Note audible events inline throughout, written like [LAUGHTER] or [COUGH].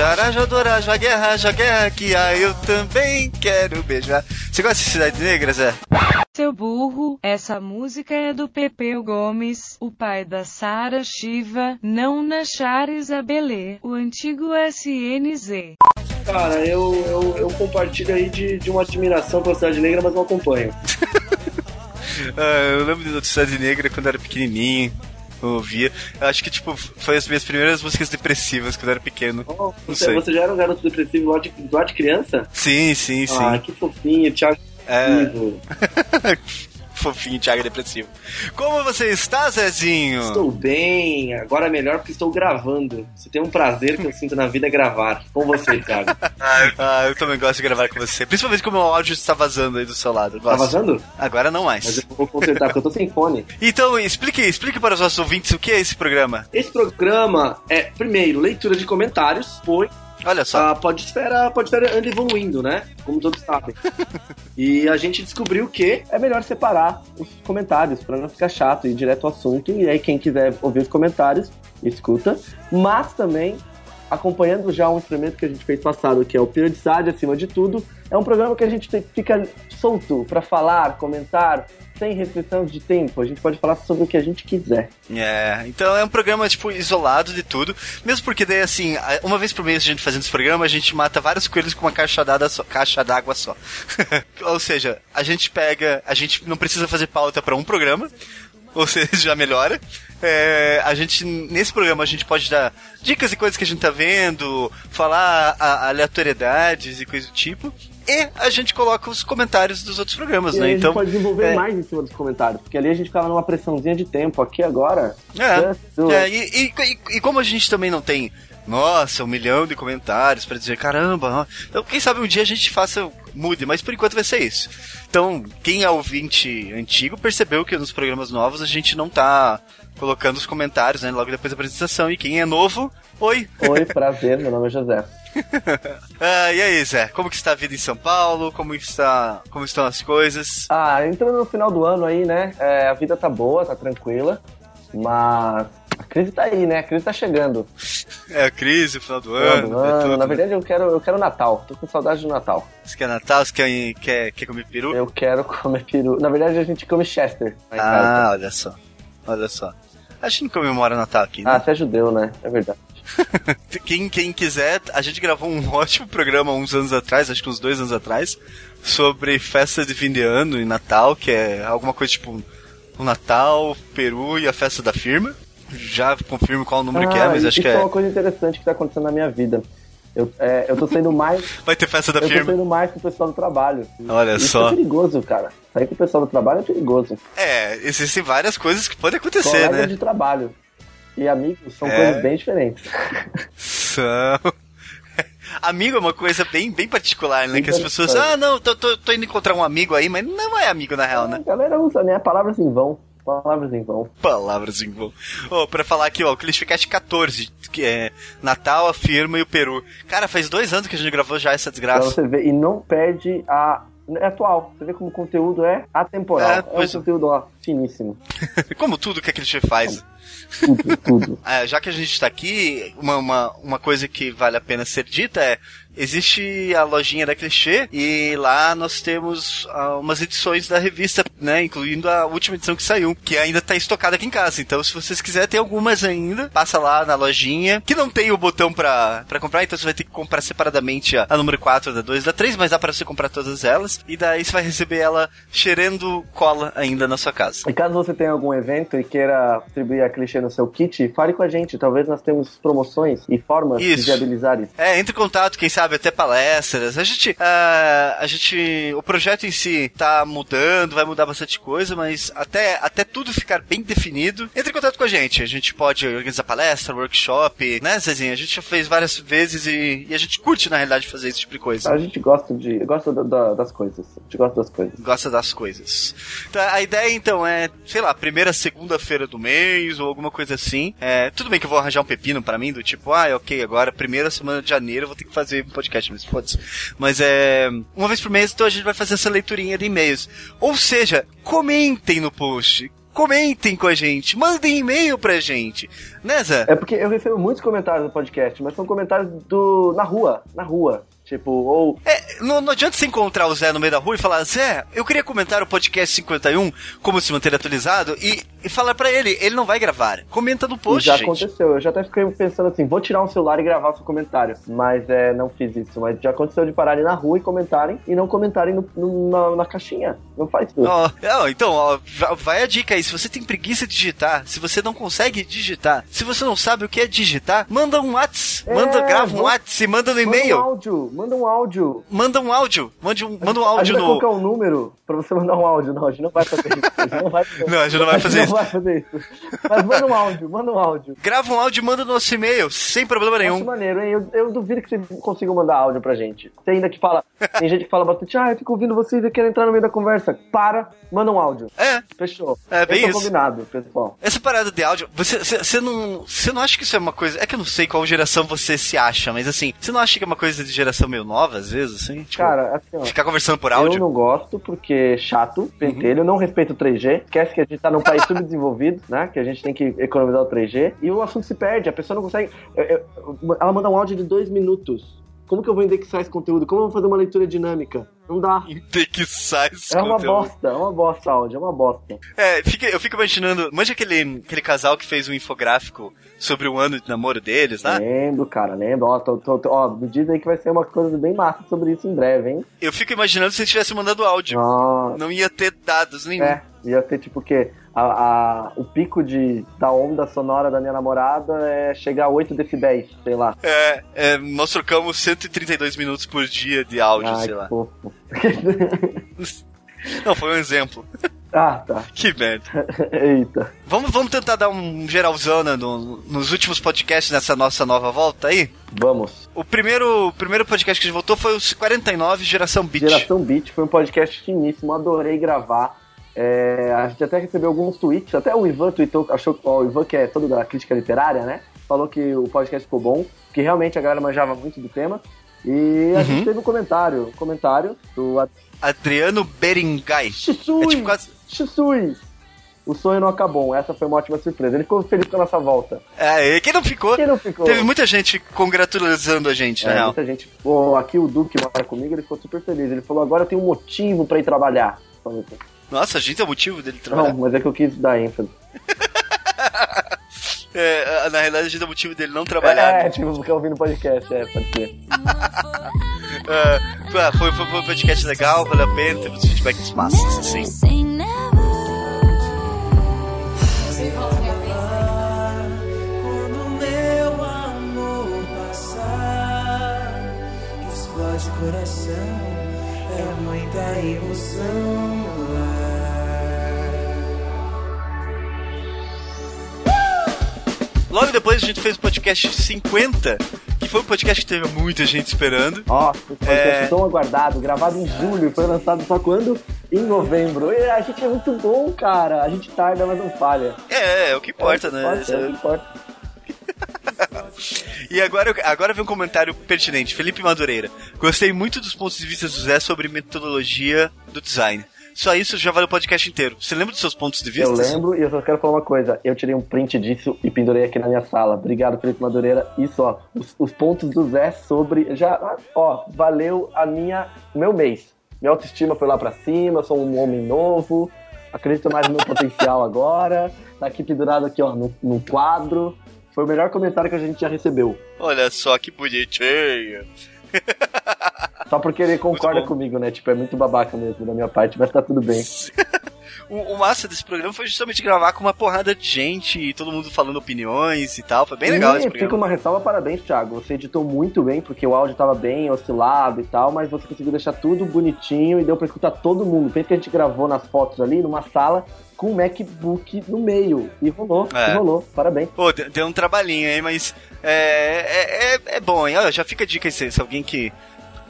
quero beijar a Jodora, a guerra, a guerra que há. Eu também quero beijar. Você gosta de Cidade Negra, Zé? Seu burro, essa música é do Pepeu Gomes, o pai da Sara Shiva, não na Chares Abelê, o antigo SNZ. Cara, eu, eu, eu compartilho aí de, de uma admiração pela Cidade Negra, mas não acompanho. [LAUGHS] Ah, eu lembro de Cidade Negra quando eu era pequenininho. Eu ouvia. Eu acho que, tipo, foi as minhas primeiras músicas depressivas quando eu era pequeno. Oh, você, você já era um garoto depressivo lá de, lá de criança? Sim, sim, sim. Ah, que fofinho, Thiago. É. [LAUGHS] Fofinho, Thiago Depressivo. Como você está, Zezinho? Estou bem, agora é melhor porque estou gravando. Se tem um prazer que eu sinto na vida é gravar. Com você, Thiago. Tá [LAUGHS] Ah, eu também gosto de gravar com você. Principalmente como o áudio está vazando aí do seu lado. Tá gosto. vazando? Agora não mais. Mas eu vou consertar, porque eu tô sem fone. Então, explique, explique para os nossos ouvintes o que é esse programa. Esse programa é, primeiro, leitura de comentários, pois Olha só. a podesfera, a podesfera anda evoluindo, né? Como todos sabem. [LAUGHS] E a gente descobriu que é melhor separar os comentários para não ficar chato e ir direto ao assunto. E aí quem quiser ouvir os comentários, escuta. Mas também, acompanhando já um experimento que a gente fez passado, que é o Periodicidade acima de tudo, é um programa que a gente fica solto para falar, comentar, sem restrição de tempo. A gente pode falar sobre o que a gente quiser. É, então é um programa, tipo, isolado de tudo. Mesmo porque daí, assim, a- uma vez por mês a gente fazendo esse programa, a gente mata vários coelhos com uma caixa d'água só. Caixa d'água só. [LAUGHS] Ou seja, a gente pega. A gente não precisa fazer pauta para um programa. Ou seja, já melhora. É, a gente, nesse programa, a gente pode dar dicas e coisas que a gente tá vendo, falar a- aleatoriedades e coisa do tipo. E a gente coloca os comentários dos outros programas, E né? Então, a gente pode desenvolver é. mais em cima dos comentários, porque ali a gente ficava numa pressãozinha de tempo. Aqui agora. É, do é, e, e- e- como a gente também não tem, nossa, um milhão de comentários pra dizer, caramba, então quem sabe um dia a gente faça, mude, mas por enquanto vai ser isso. Então, quem é ouvinte antigo percebeu que nos programas novos a gente não tá colocando os comentários, né, logo depois da apresentação, e quem é novo, oi! Oi, prazer, meu nome é José. [LAUGHS] Ah, e aí, Zé, como que está a vida em São Paulo? Como está, como estão as coisas? Ah, entrando no final do ano aí, né? é, a vida tá boa, tá tranquila, mas a crise tá aí, né? A crise tá chegando. É a crise, o final do Final ano, do é ano. tudo, Na né? verdade, eu quero, eu quero Natal. Tô com saudade do Natal. Você quer Natal? Você quer, quer, quer comer peru? Eu quero [LAUGHS] comer peru. Na verdade, a gente come Chester. Ah, olha só. Olha só. A gente não comemora Natal aqui, Ah, né? você é judeu, né? É verdade. [LAUGHS] quem, quem quiser, a gente gravou um [LAUGHS] ótimo programa uns anos atrás, acho que uns dois anos atrás, sobre festa de fim de ano e Natal, que é alguma coisa tipo o Natal, Peru e a festa da firma. Já confirmo qual o número que é, mas Ah, acho isso que é é. uma coisa interessante que tá acontecendo na minha vida. Eu, é, eu tô saindo mais. [LAUGHS] Vai ter festa da eu tô firma. saindo mais com o pessoal do trabalho. Olha Isso só. é perigoso, cara. Sair com o pessoal do trabalho é perigoso. É, existem várias coisas que podem acontecer, Colega né? de trabalho e amigos são É. coisas bem diferentes. São. [LAUGHS] Amigo é uma coisa bem, bem particular, né? Bem que as pessoas, ah, não, tô, tô, tô indo encontrar um amigo aí, mas não é amigo na real, né? A galera usa, né? Palavras em vão. Palavras em vão. Palavras em vão. Ô, pra falar aqui, ó, o Clichecast 14, que é Natal, a firma e o Peru. Cara, faz dois anos que a gente gravou já essa Pra desgraça. você ver. E não perde a. É atual. Você vê como o conteúdo é atemporal. É, É, um pois é. conteúdo ó, finíssimo. [LAUGHS] Como tudo que a Clichê faz. Tudo, tudo. Ah, [LAUGHS] já que a gente tá aqui, uma, uma, uma coisa que vale a pena ser dita é: existe a lojinha da Clichê e lá nós temos ah, umas edições da revista, né? Incluindo a última edição que saiu, que ainda tá estocada aqui em casa. Então, se vocês quiserem, tem algumas ainda. Passa lá na lojinha, que não tem o botão pra comprar, então você vai ter que comprar separadamente a, a número 4, da 2, da 3, mas dá pra você comprar todas elas. E daí você vai receber ela cheirando cola ainda na sua casa. E caso você tenha algum evento e queira distribuir a clichê no seu kit, fale com a gente. Talvez nós temos promoções e formas Isso. de viabilizar isso. É, entre em contato, quem sabe até palestras. A gente, ah, a gente, o projeto em si tá mudando, vai mudar bastante coisa, mas até, até tudo ficar bem definido, entre em contato com a gente. A gente pode organizar palestra, workshop, né, Zezinho? A gente já fez várias vezes e, e a gente curte, na realidade, fazer esse tipo de coisa. A gente gosta de. gosta da- da- das coisas. A gente gosta das coisas. Gosta das coisas. Tá, a ideia, então, é, sei lá, primeira segunda-feira do mês ou alguma coisa assim. É, tudo bem que eu vou arranjar um pepino pra mim, do tipo, ah, ok, agora, primeira semana de janeiro eu vou ter que fazer podcast, mas foda-se. Mas é. Uma vez por mês, então a gente vai fazer essa leiturinha de e-mails. Ou seja, comentem no post. comentem com a gente, mandem e-mail pra gente. Né, Zé? É porque eu recebo muitos comentários no podcast, mas são comentários do na rua, na rua. Tipo, ou. É, não, não adianta você encontrar o Zé no meio da rua e falar, Zé, eu queria comentar o podcast 51, como se manter atualizado, e, e falar pra ele, ele não vai gravar. Comenta no post, já gente. aconteceu, eu já até fiquei pensando assim, vou tirar um celular e gravar o seu comentário. Mas é, não fiz isso. Mas já aconteceu de pararem na rua e comentarem e não comentarem no, no- na, na caixinha. Não faz isso. Ó, ó, então, vai a dica aí. Se você tem preguiça de digitar, se você não consegue digitar, se você não sabe o que é digitar, manda um WhatsApp, É, manda, grava um vamos- WhatsApp, manda no Manda um e-mail, áudio, manda um áudio. manda um áudio, manda um, manda um A áudio gente vai no. colocar um número pra você mandar um áudio. Não, a gente não vai fazer isso. A gente não vai fazer, [LAUGHS] Não, a gente não vai fazer isso. [LAUGHS] vai fazer isso. Mas manda um áudio, manda um áudio. Grava um áudio e manda no nosso e-mail, sem problema nenhum. maneiro, hein? Eu, eu duvido que vocês consigam mandar áudio pra gente. Tem ainda que fala. Tem gente que fala bastante, ah, eu fico ouvindo vocês e quero entrar no meio da conversa. Para, manda um áudio. É, Fechou. É, bem Esse isso. combinado, pessoal. essa parada de áudio, você, você, você não, você não acha que isso é uma coisa, é que eu não sei qual geração você se acha, mas assim, você não acha que é uma coisa de geração meio nova, às vezes, assim? Tipo, Cara, assim, ó. ficar conversando por Eu áudio? não gosto porque é chato, pentelho, eu não respeito o 3G. Esquece que a gente tá num país [LAUGHS] subdesenvolvido, né? Que a gente tem que economizar o 3G. E o assunto se perde, a pessoa não consegue. ela manda um áudio de dois minutos. Como que eu vou indexar esse conteúdo? Como eu vou fazer uma leitura dinâmica? Não dá. Indexar esse É uma conteúdo. bosta, é uma bosta áudio, é uma bosta. É, fica, eu fico imaginando, manja aquele, aquele casal que fez um infográfico sobre o ano de namoro deles, né? Lembro, cara, lembro. Ó, tô, tô, tô- ó, me diz aí que vai ser uma coisa bem massa sobre isso em breve, hein? Eu fico imaginando se eles tivessem mandado áudio. Não ia ter dados nenhum. É, ia ter tipo o quê? A, a- o pico de, da onda sonora da minha namorada é chegar a 8 decibéis, sei lá. É, é, nós trocamos 132 minutos por dia de áudio, Ai, sei lá. fofo. [LAUGHS] Não, foi um exemplo. ah, tá. Que merda. [LAUGHS] Eita. Vamos, vamos tentar dar um geralzão né, no- nos últimos podcasts nessa nossa nova volta aí? Vamos. O primeiro, o primeiro podcast que a gente voltou foi o 49, Geração Beat. Geração Beat foi um podcast finíssimo, adorei gravar. É, a gente até recebeu alguns tweets, até o Ivan tweetou, achou que o Ivan, que é todo da crítica literária, né? Falou que o podcast ficou bom, que realmente a galera manjava muito do tema. E a Uhum. gente teve um comentário, um comentário do Adriano Berengai. Shisui! É tipo quase... Shisui! O sonho não acabou, essa foi uma ótima surpresa. Ele ficou feliz com a nossa volta. É, e quem não ficou? Quem não ficou? Teve muita gente congratulando a gente, É, real. muita gente. Pô, aqui o Duque mora comigo, ele ficou super feliz. Ele falou: agora eu tenho um motivo pra ir trabalhar. Falei, Nossa, a gente é o motivo dele trabalhar. Não, mas é que eu quis dar ênfase. [LAUGHS] É, na realidade, a gente é o motivo dele não trabalhar. É, né? tipo, porque ouvindo podcast, é, pode ser. É, ah, foi, foi, foi um podcast legal, valeu a pena, teve uns feedbacks massas, assim. Quando meu amor passar, explode coração, é muita emoção Logo depois a gente fez o podcast 50, que foi um podcast que teve muita gente esperando. Nossa, esse podcast É. tão aguardado, gravado em julho, foi lançado só quando? Em novembro. E a gente é muito bom, cara. A gente tarda, mas não falha. É, é, o que importa, É né? importa, é o que importa. [LAUGHS] E agora, agora vem um comentário pertinente. Felipe Madureira. Gostei muito dos pontos de vista do Zé sobre metodologia do design. Só isso já vale o podcast inteiro. Você lembra dos seus pontos de vista? Eu lembro e eu só quero falar uma coisa. Eu tirei um print disso e pendurei aqui na minha sala. Obrigado, Felipe Madureira. Isso, ó. Os, os pontos do Zé sobre. Já, ó, valeu a minha. meu mês. Minha autoestima foi lá pra cima, eu sou um homem novo. Acredito mais no meu potencial agora. Tá aqui pendurado aqui, ó, no, no quadro. Foi o melhor comentário que a gente já recebeu. Olha só que bonitinho. [LAUGHS] Só porque ele concorda comigo, né? Tipo, é muito babaca mesmo da minha parte, mas tá tudo bem. [LAUGHS] O, massa desse programa foi justamente gravar com uma porrada de gente e todo mundo falando opiniões e tal. Foi bem legal e esse fica programa. uma ressalva, parabéns, Thiago. Você editou muito bem, porque o áudio tava bem oscilado e tal, mas você conseguiu deixar tudo bonitinho e deu pra escutar todo mundo. Pensa que a gente gravou nas fotos ali, numa sala, com o MacBook no meio. E rolou, É. e rolou. Parabéns. Pô, deu um trabalhinho aí, mas é, é, é, é bom, hein? Olha, já fica a dica aí, se alguém que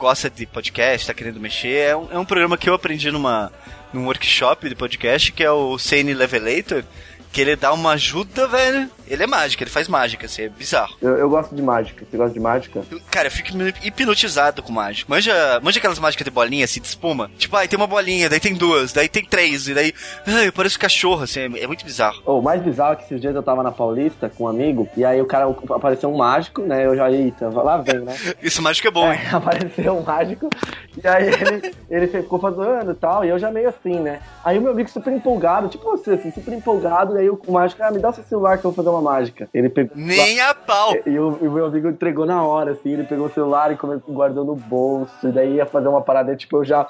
gosta de podcast, tá querendo mexer, é um, é um programa que eu aprendi numa, num workshop de podcast, que é o CN Levelator, que ele dá uma ajuda, velho. Ele é mágica, ele faz mágica, assim, é bizarro. Eu, eu gosto de mágica. Você gosta de mágica? Eu- cara, eu fico hipnotizado com mágica. Manja, manja aquelas mágicas de bolinha, assim, de espuma? Tipo, aí tem uma bolinha, daí tem duas, daí tem três, e daí. Ai, eu pareço cachorro, assim, é, é muito bizarro. O mais bizarro é que esses dias eu tava na Paulista com um amigo, e aí o cara apareceu um mágico, né? Eu já, eita, lá vem, né? [LAUGHS] Isso mágico é bom, hein? É, [LAUGHS] apareceu um mágico, e aí ele, ele ficou fazendo e tal, e eu já meio assim, né? Aí o meu amigo super empolgado, tipo você, assim, super empolgado, e aí o mágico, ah, me dá seu celular que eu vou fazer uma mágica. Ele pegou. Nem a pau. E o, e o meu amigo entregou na hora, assim, ele pegou o celular e começou, guardou no bolso, e daí ia fazer uma parada, tipo, eu já.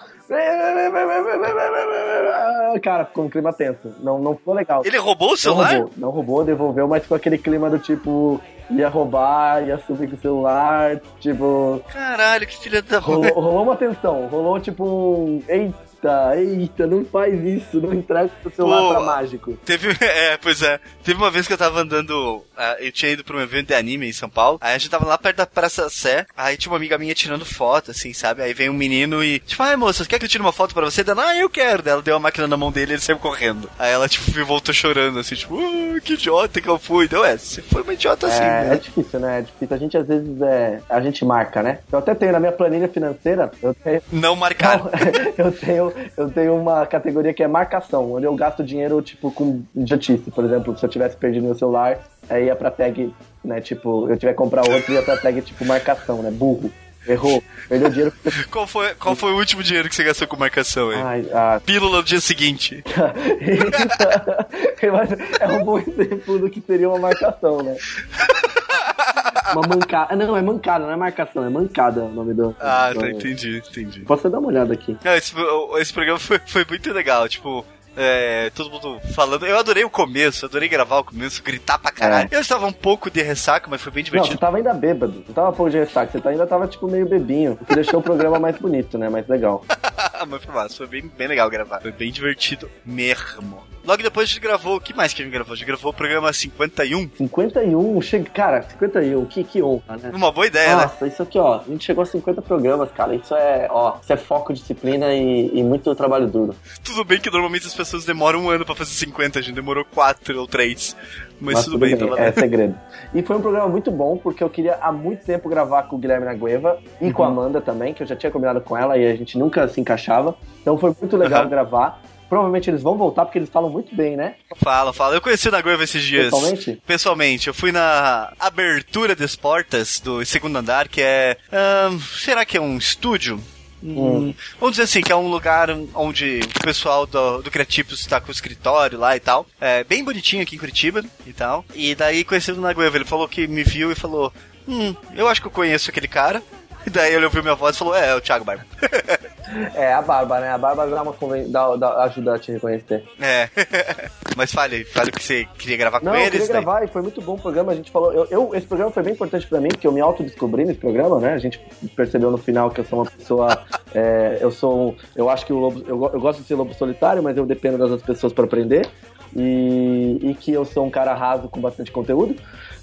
Cara, ficou um clima tenso. Não, não ficou legal. Ele roubou o Não celular? roubou, não roubou, devolveu, mas ficou aquele clima do tipo, ia roubar, ia subir com o celular, tipo. Caralho, que filha da Rolou, rolou uma tensão, rolou tipo um. Eita, eita, não faz isso, não entrega o seu Pô. pra mágico. Teve, [LAUGHS] é, pois é. Teve uma vez que eu tava andando, ah, eu tinha ido pra um evento de anime em São Paulo, aí a gente tava lá perto da Praça Sé, aí tinha uma amiga minha tirando foto, assim, sabe? Aí veio um menino e, tipo, ai moça, quer que eu tire uma foto pra você? Dela, ah, eu quero. Daí Ela deu a máquina na mão dele e ele saiu correndo. Aí ela, tipo, voltou chorando, assim, tipo, "Ah, que idiota que eu fui. Deu, é, você foi uma idiota assim, É, é né? difícil, né? É difícil. A gente às vezes é. A gente marca, né? Eu até tenho na minha planilha financeira, eu tenho. Não marcar. [LAUGHS] eu tenho, eu tenho uma categoria que é marcação, onde eu gasto dinheiro, tipo, com idiotice. Por exemplo, se eu tivesse perdido meu celular, aí ia pra tag, né? Tipo, eu tiver que comprar outro, ia pra tag, tipo, marcação, né? Burro. Errou. Perdeu dinheiro. [LAUGHS] Qual foi, qual foi o último dinheiro que você gastou com marcação aí? Ai, ah, Pílula no dia seguinte. [LAUGHS] É um bom exemplo do que seria uma marcação, né? [LAUGHS] Uma mancada. Não, é mancada, não é marcação, é mancada o nome do. Ah, do- tá, entendi, entendi. Posso dar uma olhada aqui. Não, esse, esse programa foi, foi muito legal, tipo. É, todo mundo falando. Eu adorei o começo, adorei gravar o começo, gritar pra caralho. Eu estava um pouco de ressaca, mas foi bem Não, você divertido. tava ainda bêbado. Não tava pouco de ressaca, você tá- ainda tava, tipo, meio bebinho. O que deixou o programa mais bonito, né? Mais legal. [LAUGHS] mas foi massa, foi bem, bem legal gravar. Foi bem divertido mesmo. Logo depois a gente gravou. O que mais que a gente gravou? A gente gravou o programa 51. 51, chega. Cara, 51, que, que honra, né? Uma boa ideia, né? Nossa, isso aqui, ó. A gente chegou a 50 programas, cara. Isso é, ó, isso é foco, disciplina e, e muito trabalho duro. Tudo bem que normalmente as pessoas demoram um ano pra fazer 50, a gente demorou 4 ou 3. Mas, tudo, bem, tava é segredo. E foi um programa muito bom, porque eu queria há muito tempo gravar com o Guilherme Nagueva e com a Uhum. Amanda também, que eu já tinha combinado com ela e a gente nunca se encaixava. Então foi muito legal Aham. gravar. Provavelmente eles vão voltar porque eles falam muito bem, né? Fala, fala. Eu conheci o Nagoeva esses dias. Pessoalmente? Pessoalmente. Eu fui na abertura das portas do segundo andar, que é. será que é um estúdio? Hum, Vamos dizer assim, que é um lugar onde o pessoal do, do Criativos está com o escritório lá e tal. É bem bonitinho aqui em Curitiba e tal. E daí conheci o Nagoeva, ele falou que me viu e falou: Hum, eu acho que eu conheço aquele cara. [LAUGHS] E daí ele ouviu minha voz e falou: É, é o Thiago Barba. [LAUGHS] É, a Barba, né? A Barba dá uma conven... dá, dá, ajuda a te reconhecer. é. [LAUGHS] Mas fale, fale o que você queria gravar com Não, eu eles. queria daí. gravar e foi muito bom o programa. A gente falou. Eu, eu- esse programa foi bem importante pra mim, porque eu me autodescobri nesse programa, né? A gente percebeu no final que eu sou uma pessoa. [LAUGHS] é, eu sou. Eu acho que o lobo. Eu, eu gosto de ser lobo solitário, mas eu dependo das outras pessoas pra aprender. E, e que eu sou um cara raso com bastante conteúdo.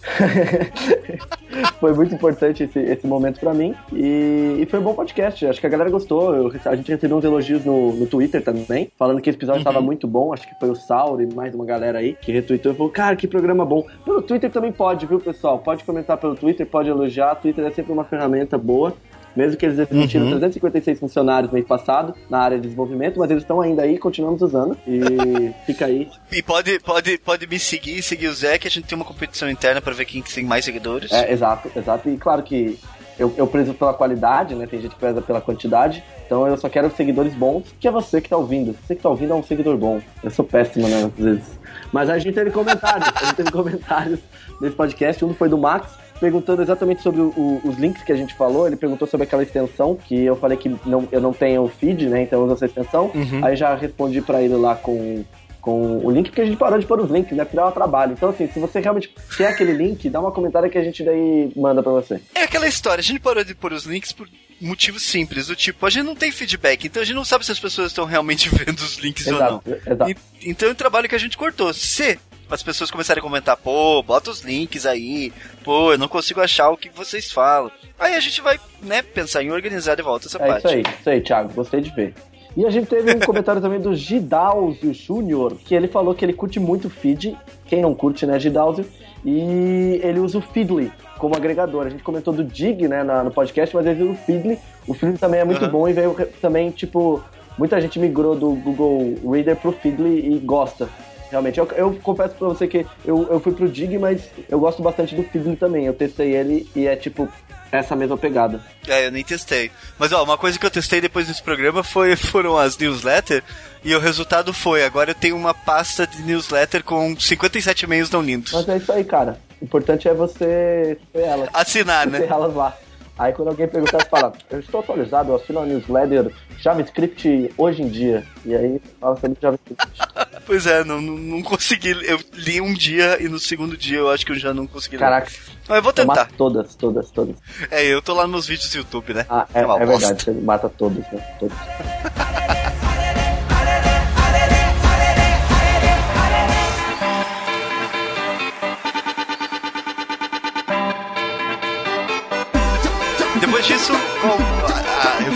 [LAUGHS] foi muito importante esse, esse momento pra mim. E, e foi um bom podcast. Acho que a galera gostou. Eu a gente recebeu uns elogios no, no Twitter também, falando que esse episódio estava muito bom. Acho que foi o Sauro e mais uma galera aí que retweetou e falou: Cara, que programa bom. Pelo Twitter também pode, viu, pessoal? Pode comentar pelo Twitter, pode elogiar. Twitter é sempre uma ferramenta boa. Mesmo que eles demitiram 356 funcionários mês passado na área de desenvolvimento, mas eles estão ainda aí, continuamos usando. E [LAUGHS] fica aí. E pode, pode, pode me seguir, seguir o Zé, que a gente tem uma competição interna pra ver quem que tem mais seguidores. É, exato, exato. E claro que eu, eu prezo pela qualidade, né? Tem gente que preza pela quantidade. Então eu só quero seguidores bons, que é você que tá ouvindo. Você que tá ouvindo é um seguidor bom. Eu sou péssimo, né? Às vezes. Mas a gente teve comentários. a gente teve [LAUGHS] comentários nesse podcast. Um foi do Max, perguntando exatamente sobre o- o- os links que a gente falou. Ele perguntou sobre aquela extensão, que eu falei que não, eu não tenho o feed, né? Então eu uso essa extensão. Aí já respondi pra ele lá com. Com o link, porque a gente parou de pôr os links, né? Porque dava trabalho. Então, assim, se você realmente quer aquele link, dá uma comentário que a gente daí manda pra você. É aquela história, a gente parou de pôr os links por motivos simples, do tipo, a gente não tem feedback, então a gente não sabe se as pessoas estão realmente [LAUGHS] vendo os links ou não. Exato, exato. E- então é um trabalho que a gente cortou. Se as pessoas começarem a comentar, pô, bota os links aí, pô, eu não consigo achar o que vocês falam. Aí a gente vai, né, pensar em organizar de volta essa É parte. isso aí, isso aí, Thiago. Gostei de ver. E a gente teve um comentário também do Gidausio Júnior, que ele falou que ele curte muito o feed. Quem não curte, né, Gidausio? E ele usa o Feedly como agregador. A gente comentou do Dig, né, na- no podcast, mas ele usa o Feedly. O Feedly também é muito Aham. bom e veio também, tipo, muita gente migrou do Google Reader pro Feedly e gosta. Realmente, eu, eu confesso pra você que eu, eu fui pro Dig, mas eu gosto bastante do Feedly também. Eu testei ele e é tipo essa mesma pegada. É, eu nem testei. Mas ó, uma coisa que eu testei depois desse programa foi, [LAUGHS] foram as newsletters. E o resultado foi, agora eu tenho uma pasta de newsletter com 57 e-mails não lindos. Mas é isso aí, cara. O importante é você ter elas. Assinar, ter né? elas lá. Aí quando alguém perguntar, você fala, eu estou atualizado, eu assino a newsletter JavaScript hoje em dia. E aí fala sobre JavaScript. [LAUGHS] Pois é, não, não, consegui. Eu li um dia e no segundo dia eu acho que eu já não consegui ler. Caraca, Mas eu vou eu tentar. todas, todas, todas. É, eu tô lá nos vídeos do YouTube, né? Ah, é, é bosta. verdade, você mata todas, né? Todas. [LAUGHS]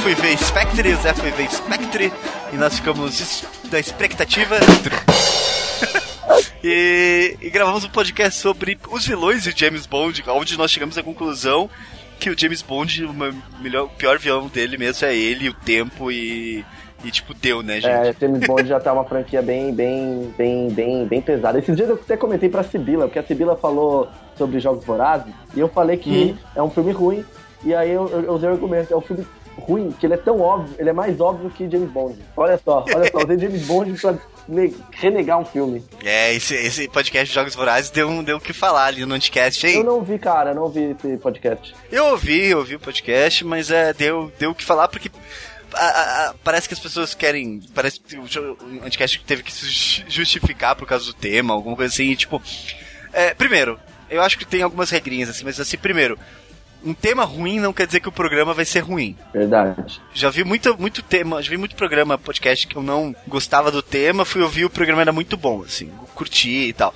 fui ver Spectre, o Zé foi ver Spectre, e nós ficamos na expectativa. e, e gravamos um podcast sobre os vilões de James Bond, onde nós chegamos à conclusão que o James Bond, o melhor, o pior vilão dele mesmo é ele, o tempo e. E tipo, deu, né, gente? É, James Bond já [LAUGHS] tá uma franquia bem, bem, bem, bem, bem pesada. Esses dias eu até comentei pra Sibila, porque a Sibila falou sobre Jogos Vorazes, e eu falei que é um filme ruim, e aí eu, eu, eu usei o argumento, é um filme ruim, que ele é tão óbvio, ele é mais óbvio que James Bond. Olha só, olha só, usei James Bond pra ne- renegar um filme. É, esse, esse podcast de Jogos Vorazes deu, um- deu o que falar ali no Anticast, hein? Eu não vi, cara, não vi esse podcast. Eu ouvi, eu ouvi o podcast, mas é, deu, deu o que falar porque a- a- a- parece que as pessoas querem. Parece que o, o Anticast teve que se ju- justificar por causa do tema, alguma coisa assim, e, tipo. é, primeiro, eu acho que tem algumas regrinhas assim, mas assim, primeiro. Um tema ruim não quer dizer que o programa vai ser ruim. Verdade. Já vi muito, muito tema, já vi muito programa, podcast que eu não gostava do tema, fui ouvir o programa era muito bom, assim, curti e tal.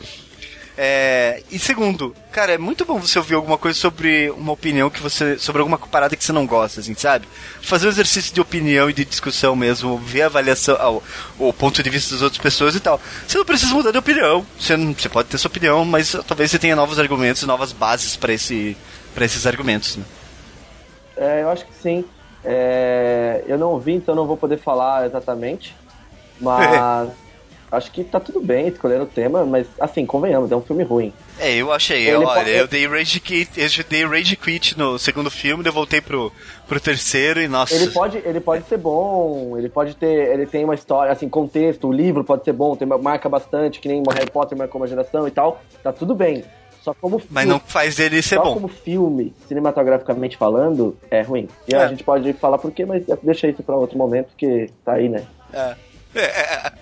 É, e segundo, cara, é muito bom você ouvir alguma coisa sobre uma opinião que você. sobre alguma parada que você não gosta, assim, sabe? Fazer um exercício de opinião e de discussão mesmo, ver a avaliação, ao- o ponto de vista das outras pessoas e tal. Você não precisa mudar de opinião. Você, não- você pode ter sua opinião, mas talvez você tenha novos argumentos e novas bases para esse, pra esses argumentos, né? É, eu acho que sim. É, eu não vi, então não vou poder falar exatamente. Mas [LAUGHS] acho que tá tudo bem escolher o tema, mas assim, convenhamos, é um filme ruim. É, eu achei. Ele olha, pode- eu dei Rage Quit, eu dei Rage Quit no segundo filme, eu voltei pro, pro terceiro e nossa. Ele pode, ele pode ser bom, ele pode ter, ele tem uma história, assim, contexto, o livro pode ser bom, tem, marca bastante, que nem Harry Potter marcou uma geração e tal, tá tudo bem. Só como Mas filme- não faz dele ser só bom. como filme, cinematograficamente falando, é ruim. E É. a gente pode falar por quê, mas deixa isso pra outro momento, que tá aí, né? É. É.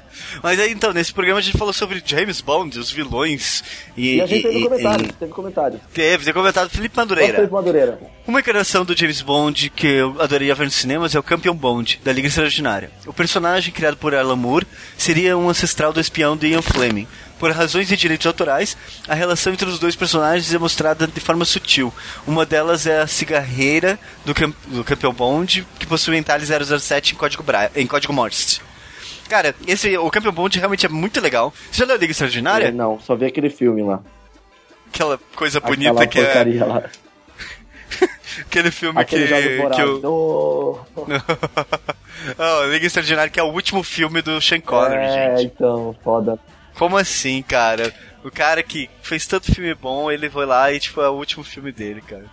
Mas aí então, nesse programa a gente falou sobre James Bond, os vilões e. E a gente teve e- comentários, e- teve comentários. Teve, teve comentado Felipe Madureira. fez Madureira? Uma encarnação do James Bond que eu adoraria ver nos cinemas é o Campeão Bond, da Liga Extraordinária. O personagem criado por Alan Moore seria um ancestral do espião de Ian Fleming. Por razões de direitos autorais, a relação entre os dois personagens é mostrada de forma sutil. Uma delas é a cigarreira do, cam- do Campeão Bond, que possui entalhe 007 em código, Bra em código Morse. Cara, esse, o Campeão Bond realmente é muito legal. Você já leu a Liga Extraordinária? É, Não, só vi aquele filme lá. Aquela coisa bonita Aquela que é... lá. [LAUGHS] Aquele filme Aquele que, que. Vorazes. [LAUGHS] oh, Liga Extraordinária, que é o último filme do Sean Connery, É, gente. então, foda. Como assim, cara? O cara que fez tanto filme bom, ele foi lá e, tipo, é o último filme dele, cara.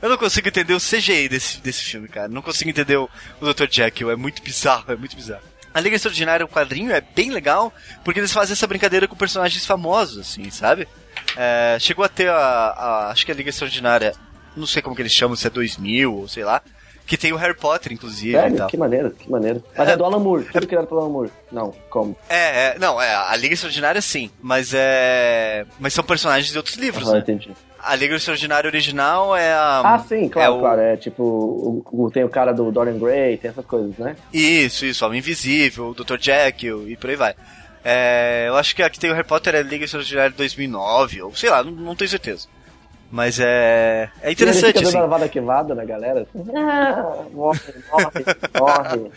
Eu não consigo entender o CGI desse, desse filme, cara. Não consigo entender o, o Dr. Jekyll. É muito bizarro, é muito bizarro. A Liga Extraordinária, o quadrinho, é bem legal, porque eles fazem essa brincadeira com personagens famosos, assim, sabe? É, chegou a ter a, a- Acho que a Liga Extraordinária, não sei como que eles chamam, se é 2000 ou sei lá, que tem o Harry Potter, inclusive, Sério? tal. Que maneiro, que maneiro. Mas é, do Alan Moore, tudo criado pelo Alan Moore. Não, como? É, é, não, é, a Liga Extraordinária sim, mas é. Mas são personagens de outros livros, Aham, né? entendi. A Liga Extraordinária original é a. Ah, sim, claro, é o- claro. É tipo, o, o- tem o cara do Dorian Gray, tem essas coisas, né? Isso, isso, Homem Invisível, o Dr. Jekyll e por aí vai. É, eu acho que a que tem o Harry Potter é a Liga Extraordinária de 2009, ou sei lá, não, não tenho certeza. Mas é. É E ele interessante, fica assim. dando lavada queimada na galera. Ah, [LAUGHS] morre, morre, morre.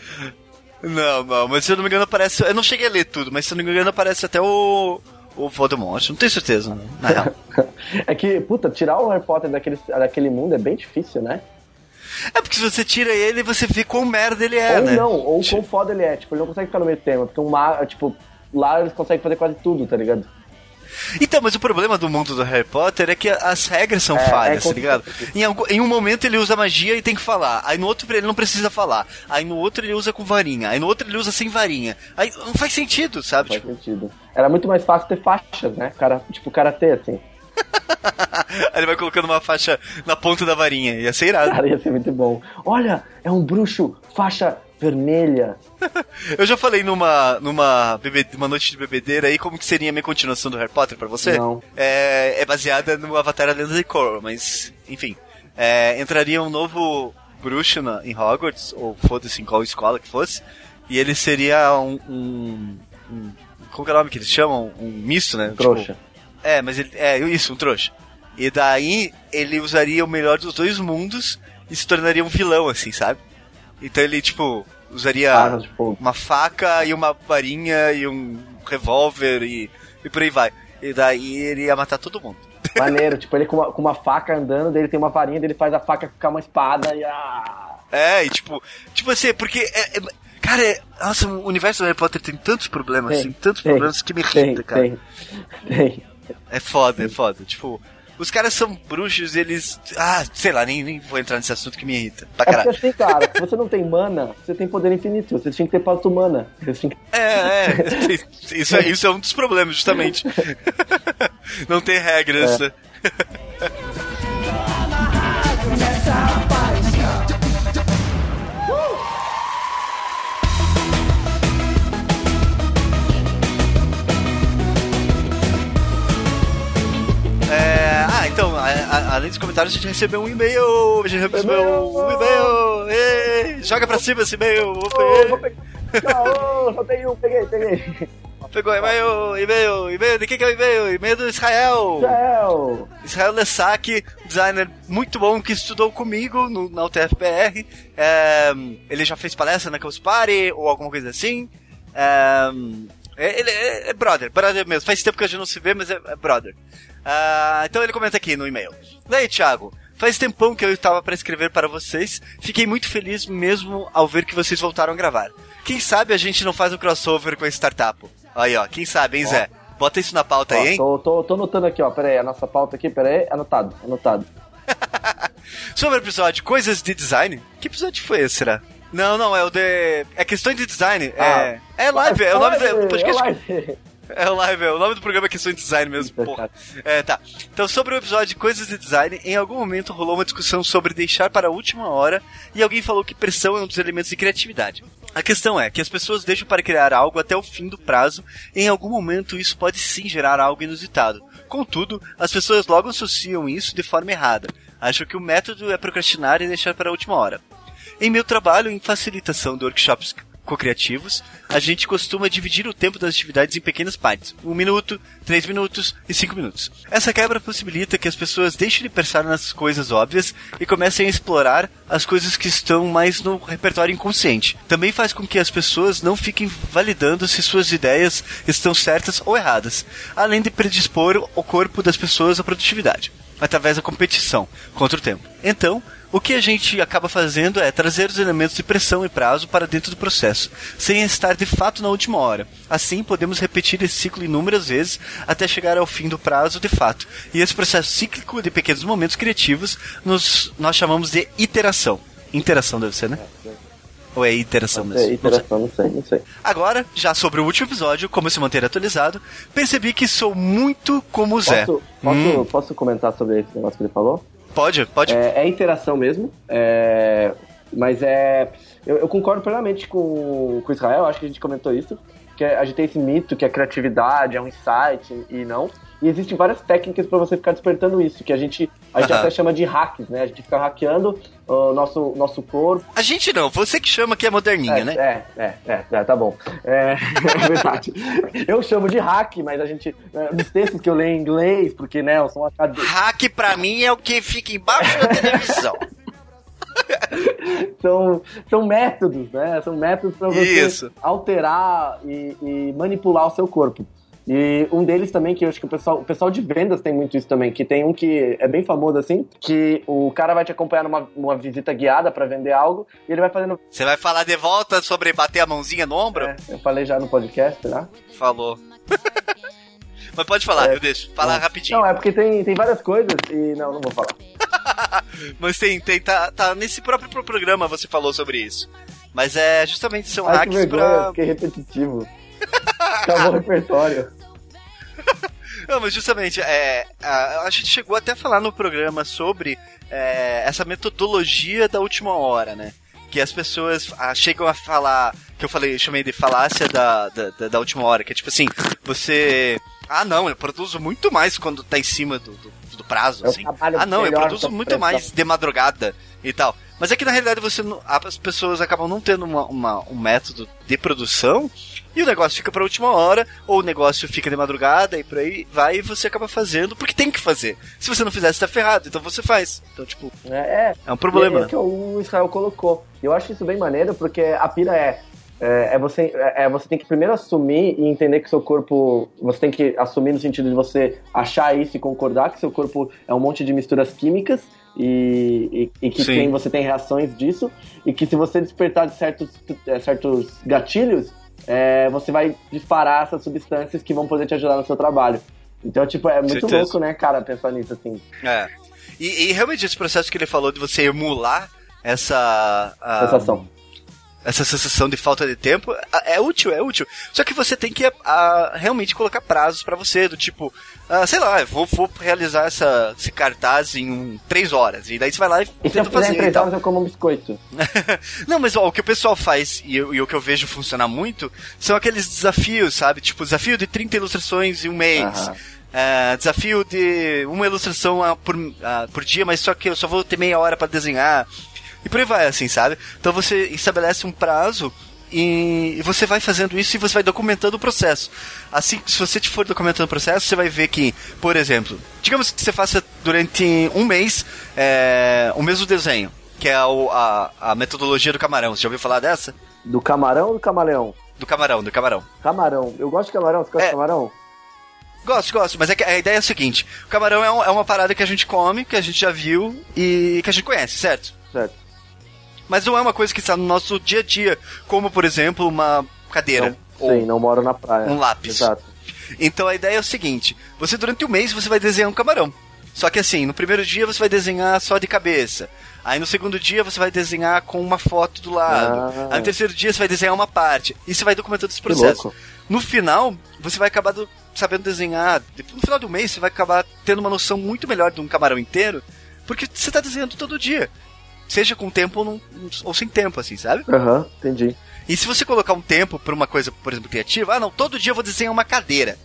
Não, não, mas se eu não me engano aparece. Eu não cheguei a ler tudo, mas se eu não me engano aparece até o. O Voldemort. Não tenho certeza, na real. [LAUGHS] é que, puta, tirar o Harry Potter daquele, daquele mundo é bem difícil, né? É porque se você tira ele, você vê quão merda ele é, ou né? não, ou quão foda ele é. Tipo, ele não consegue ficar no meio termo. Porque um mar, tipo, lá eles conseguem fazer quase tudo, tá ligado? Então, mas o problema do mundo do Harry Potter é que as regras são É, falhas, é tá ligado? Em, algum- em um momento ele usa magia e tem que falar. Aí no outro ele não precisa falar. Aí no outro ele usa com varinha. Aí no outro ele usa sem varinha. Aí não faz sentido, sabe? Faz Tipo, sentido. Era muito mais fácil ter faixas, né? Cara, tipo, karatê, assim. [LAUGHS] aí ele vai colocando uma faixa na ponta da varinha. Ia ser irado. Cara, ia ser muito bom. Olha, é um bruxo faixa vermelha. [LAUGHS] Eu já falei numa, numa bebe- uma noite de bebedeira aí como que seria a minha continuação do Harry Potter pra você. Não. É, é baseada no Avatar A Lenda de Korra, mas, enfim. É, entraria um novo bruxo na, em Hogwarts, ou foda-se em qual escola que fosse, e ele seria um... um, um como que é o nome que eles chamam? Um misto, né? Trouxa. Tipo, é, mas ele. É, isso, um trouxa. E daí ele usaria o melhor dos dois mundos e se tornaria um vilão, assim, sabe? Então ele, tipo, usaria Armas de fogo. uma faca e uma varinha e um revólver e, e por aí vai. E daí ele ia matar todo mundo. [LAUGHS] Maneiro, tipo, ele com uma, com uma faca andando, dele tem uma varinha, dele faz a faca ficar uma espada e ah, É, e tipo, tipo assim, porque é, é- cara, é, nossa, o universo do Harry Potter tem tantos problemas, Tem, assim, tantos tem, problemas que me tem, irrita, cara. tem, tem. É foda, é foda. Tipo, os caras são bruxos e eles. Ah, sei lá, nem, nem vou entrar nesse assunto que me irrita. Pra É caralho. assim, cara, se você não tem mana, você tem poder infinito. Você tinha que ter passo mana. Que... É, é. [LAUGHS] Isso, é. isso é um dos problemas, justamente. [LAUGHS] Não tem regras. É. [LAUGHS] então, a- a- além dos comentários, a gente recebeu um e-mail. A gente recebeu um e-mail. Ei, joga pra cima esse e-mail. Vou pegar. só tem um, peguei, peguei. Pegou e-mail, e-mail, e-mail. De quem que é o e-mail? E-mail do Israel. Céu! Israel Lessac, designer muito bom que estudou comigo no, na UTFPR. É, ele já fez palestra na Campus Party ou alguma coisa assim. É, ele é, é brother, brother mesmo. Faz tempo que a gente não se vê, mas é, é brother. Ah, então ele comenta aqui no e-mail. Daí, Thiago, faz tempão que eu estava para escrever para vocês. Fiquei muito feliz mesmo ao ver que vocês voltaram a gravar. Quem sabe a gente não faz um crossover com a startup? Aí, ó, quem sabe, hein, Zé? Bota isso na pauta Ó, aí, hein? tô, tô, tô anotando aqui, ó. Pera aí, a nossa pauta aqui, pera aí. Anotado, anotado. [LAUGHS] Sobre o episódio Coisas de Design. Que episódio foi esse, será? Não, não, é o de. É questões de design. É. É live, é o nome do podcast. É live. [LAUGHS] É o live, é o nome do programa é questões de design mesmo, porra. É, tá. Então, sobre o episódio Coisas de Design, em algum momento rolou uma discussão sobre deixar para a última hora e alguém falou que pressão é um dos elementos de criatividade. A questão é que as pessoas deixam para criar algo até o fim do prazo e em algum momento isso pode sim gerar algo inusitado. Contudo, as pessoas logo associam isso de forma errada. Acham que o método é procrastinar e deixar para a última hora. Em meu trabalho em facilitação de workshops co-criativos, a gente costuma dividir o tempo das atividades em pequenas partes. Um minuto, três minutos e cinco minutos. Essa quebra possibilita que as pessoas deixem de pensar nas coisas óbvias e comecem a explorar as coisas que estão mais no repertório inconsciente. Também faz com que as pessoas não fiquem validando se suas ideias estão certas ou erradas, além de predispor o corpo das pessoas à produtividade através da competição contra o tempo. Então, o que a gente acaba fazendo é trazer os elementos de pressão e prazo para dentro do processo, sem estar de fato na última hora. Assim, podemos repetir esse ciclo inúmeras vezes até chegar ao fim do prazo de fato. E esse processo cíclico de pequenos momentos criativos nos, nós chamamos de iteração. Interação deve ser, né? Ou é iteração mesmo? É, Não sei. interação, não sei, não sei. Agora, já sobre o último episódio, como se manter atualizado, percebi que sou muito como o Zé. Posso, posso, Hum, posso comentar sobre esse negócio que ele falou? Pode, pode. É, é interação mesmo, é, mas é. Eu, eu concordo plenamente com, com Israel, acho que a gente comentou isso. Que a gente tem esse mito que a criatividade é um insight e não. E existem várias técnicas para você ficar despertando isso, que a gente, a gente até chama de hacks, né? A gente fica hackeando o nosso, nosso corpo. A gente não, você que chama que é moderninha, é, né? É, é, é, é, tá bom. É, [LAUGHS] é verdade. Eu chamo de hack, mas a gente. Nos textos que eu leio em inglês, porque, né, eu sou um acadêmico. Hack pra mim é o que fica embaixo da televisão. [LAUGHS] são, são métodos, né? São métodos para você Isso. alterar e, e manipular o seu corpo. E um deles também, que eu acho que o pessoal, o pessoal de vendas tem muito isso também, que tem um que é bem famoso assim, que o cara vai te acompanhar numa, numa visita guiada pra vender algo, e ele vai fazendo. Você vai falar de volta sobre bater a mãozinha no ombro? É, eu falei já no podcast, né? Falou. [LAUGHS] Mas pode falar, É. eu deixo. Fala Não. rapidinho. Não, é porque tem, tem várias coisas e. Não, não vou falar. [LAUGHS] Mas tem, tem tá, tá nesse próprio pro- programa você falou sobre isso. Mas é justamente são Ai, que hacks vergonha, eu pra. fiquei repetitivo. [LAUGHS] Acabou o repertório. [LAUGHS] Não, mas justamente, é, a, a gente chegou até a falar no programa sobre é, essa metodologia da última hora, né? Que as pessoas ah, chegam a falar, que eu falei, chamei de falácia da, da, da- última hora, que é tipo assim, você. Ah não, eu produzo muito mais quando tá em cima do, do, do prazo, assim. Ah não, eu produzo muito mais de madrugada e tal. Mas é que na realidade você as pessoas acabam não tendo uma, uma- um método de produção e o negócio fica pra última hora, ou o negócio fica de madrugada e por aí vai e você acaba fazendo porque tem que fazer. Se você não fizer, você tá ferrado, então você faz. Então, tipo, É, é, é um problema. É, que o Israel colocou. Eu acho isso bem maneiro, porque a pira é. É, é você, é, é você tem que primeiro assumir e entender que seu corpo. Você tem que assumir no sentido de você achar isso e concordar que seu corpo é um monte de misturas químicas e, e, e que tem, você tem reações disso. E que se você despertar de certos, é, certos gatilhos, é, você vai disparar essas substâncias que vão poder te ajudar no seu trabalho. Então, tipo, é muito Certeza. louco, né, cara, pensar nisso assim. É. E, e realmente esse processo que ele falou de você emular essa. a- Sensação. Essa sensação de falta de tempo é útil, é útil. Só que você tem que a, realmente colocar prazos pra você, do tipo, ah, sei lá, vou, vou realizar essa, esse cartaz em um, três horas. E daí você vai lá e E tenta fazer em três horas, eu como um biscoito. [LAUGHS] Não, mas ó, o que o pessoal faz e, e o que eu vejo funcionar muito são aqueles desafios, sabe? Tipo, desafio de 30 ilustrações em um mês. Aham. É, desafio de uma ilustração por, ah, por dia, mas só que eu só vou ter meia hora pra desenhar. E por aí vai, assim, sabe? Então você estabelece um prazo e, você vai fazendo isso e você vai documentando o processo. Assim, se você for documentando o processo, você vai ver que, por exemplo, digamos que você faça durante um mês é, o mesmo desenho, que é o- a, a metodologia do camarão. Você já ouviu falar dessa? Do camarão ou do camaleão? Do camarão, do camarão. Camarão. Eu gosto de camarão. Você gosta É. de camarão? Gosto, gosto, mas é a ideia é a seguinte: o camarão é, um- é uma parada que a gente come, que a gente já viu e que a gente conhece, certo? Certo. Mas não é uma coisa que está no nosso dia a dia, como por exemplo uma cadeira. Não, ou sim, não moro na praia. um lápis. Exato. Então a ideia é o seguinte: você durante o mês você vai desenhar um camarão. Só que assim, no primeiro dia você vai desenhar só de cabeça. Aí no segundo dia você vai desenhar com uma foto do lado. Ah. Aí no terceiro dia você vai desenhar uma parte. E você vai documentando esse processo. No final, você vai acabar do- sabendo desenhar. No final do mês você vai acabar tendo uma noção muito melhor de um camarão inteiro. Porque você está desenhando todo dia. Seja com tempo ou, não- ou sem tempo, assim, sabe? Aham, entendi. E se você colocar um tempo pra uma coisa, por exemplo, criativa, ah não, todo dia eu vou desenhar uma cadeira.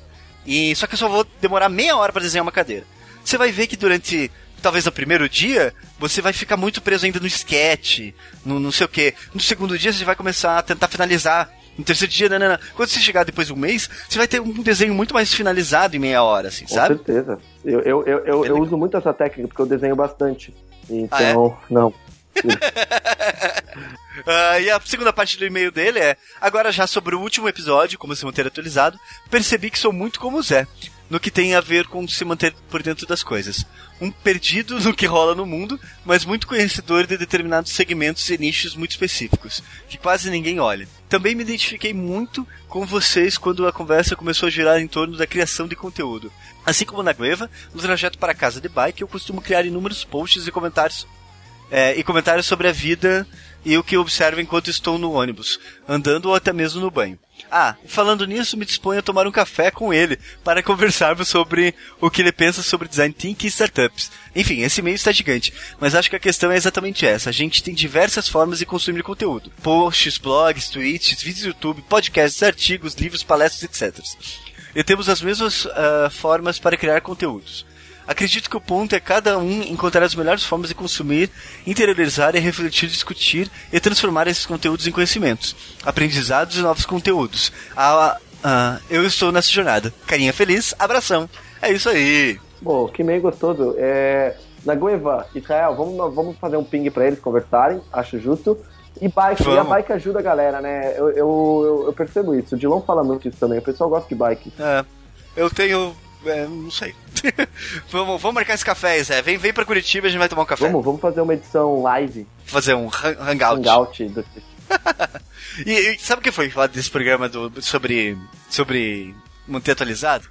E só que eu só vou demorar meia hora pra desenhar uma cadeira. Você vai ver que durante talvez no primeiro dia, você vai ficar muito preso ainda no sketch, no não sei o que. No segundo dia você vai começar a tentar finalizar. No terceiro dia, não, não, não. Quando você chegar depois de um mês, você vai ter um desenho muito mais finalizado em meia hora, assim, Com sabe? certeza. Eu, eu, eu, eu, Bem eu uso muito essa técnica porque eu desenho bastante. Então, Ah, é? não. [LAUGHS] Ah, e a segunda parte do e-mail dele é: Agora, já sobre o último episódio, como se manter atualizado, percebi que sou muito como o Zé, no que tem a ver com se manter por dentro das coisas. Um perdido no que rola no mundo, mas muito conhecedor de determinados segmentos e nichos muito específicos, que quase ninguém olha. Também me identifiquei muito com vocês quando a conversa começou a girar em torno da criação de conteúdo. Assim como na Gleva, no trajeto para casa de bike, eu costumo criar inúmeros posts e comentários é, e comentários sobre a vida e o que observo enquanto estou no ônibus, andando ou até mesmo no banho. Ah, falando nisso, me disponho a tomar um café com ele para [LAUGHS] conversarmos sobre o que ele pensa sobre design thinking e startups. Enfim, esse meio está gigante, mas acho que a questão é exatamente essa. A gente tem diversas formas de consumir conteúdo: posts, blogs, tweets, vídeos do YouTube, podcasts, artigos, livros, palestras, etc. E temos as mesmas ah, formas para criar conteúdos. Acredito que o ponto é cada um encontrar as melhores formas de consumir, interiorizar e refletir, discutir e transformar esses conteúdos em conhecimentos, aprendizados e novos conteúdos. Ah, ah, eu estou nessa jornada. Carinha feliz, abração. É isso aí. Bom, que meio gostoso. É, Nagoeva, Israel, vamos, vamos fazer um ping pra eles conversarem, acho justo. E bike, e a Vamos. bike ajuda a galera, né? Eu, eu, eu, eu percebo isso. O Dilon fala muito isso também. O pessoal gosta de bike. É, eu tenho. É, não sei. [LAUGHS] vamos, vamos marcar esse café, Zé. Vem, vem pra Curitiba e a gente vai tomar um café. Vamos, vamos fazer uma edição live, fazer um hang- hangout. hangout. Do... [LAUGHS] E, e sabe o que foi falar desse programa do, sobre, sobre manter atualizado?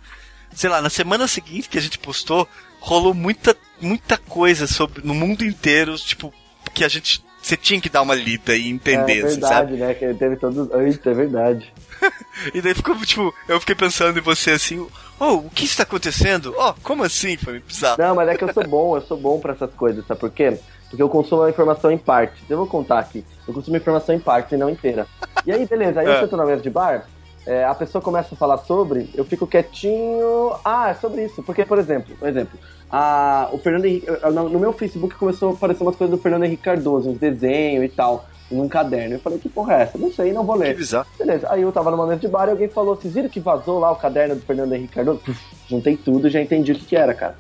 Sei lá, na semana seguinte que a gente postou, rolou muita, muita coisa sobre, no mundo inteiro, tipo, que a gente. Você tinha que dar uma lida e entender, é assim, verdade, sabe? né? Que teve todos. Eita, é verdade. [LAUGHS] E daí ficou, tipo, eu fiquei pensando em você assim, oh, o que está acontecendo? Oh, como assim? Foi bizarro. Não, mas é que eu sou bom, eu sou bom pra essas coisas, sabe por quê? Porque eu consumo a informação em partes. Eu vou contar aqui. Eu consumo a informação em partes e não inteira. E aí, beleza, aí eu [LAUGHS] É. sento na mesa de bar, é, a pessoa começa a falar sobre, eu fico quietinho. Ah, é sobre isso. Porque, por exemplo, um exemplo, a, o Fernando Henrique. eu- No no meu Facebook começou a aparecer umas coisas do Fernando Henrique Cardoso, uns desenhos e tal, num caderno. Eu falei, que porra é essa? Não sei, não vou Que ler. bizarro. Beleza, aí eu tava numa mesa de bar e alguém falou, vocês viram que vazou lá o caderno do Fernando Henrique Cardoso? Puf, juntei tudo e já entendi o que que era, cara.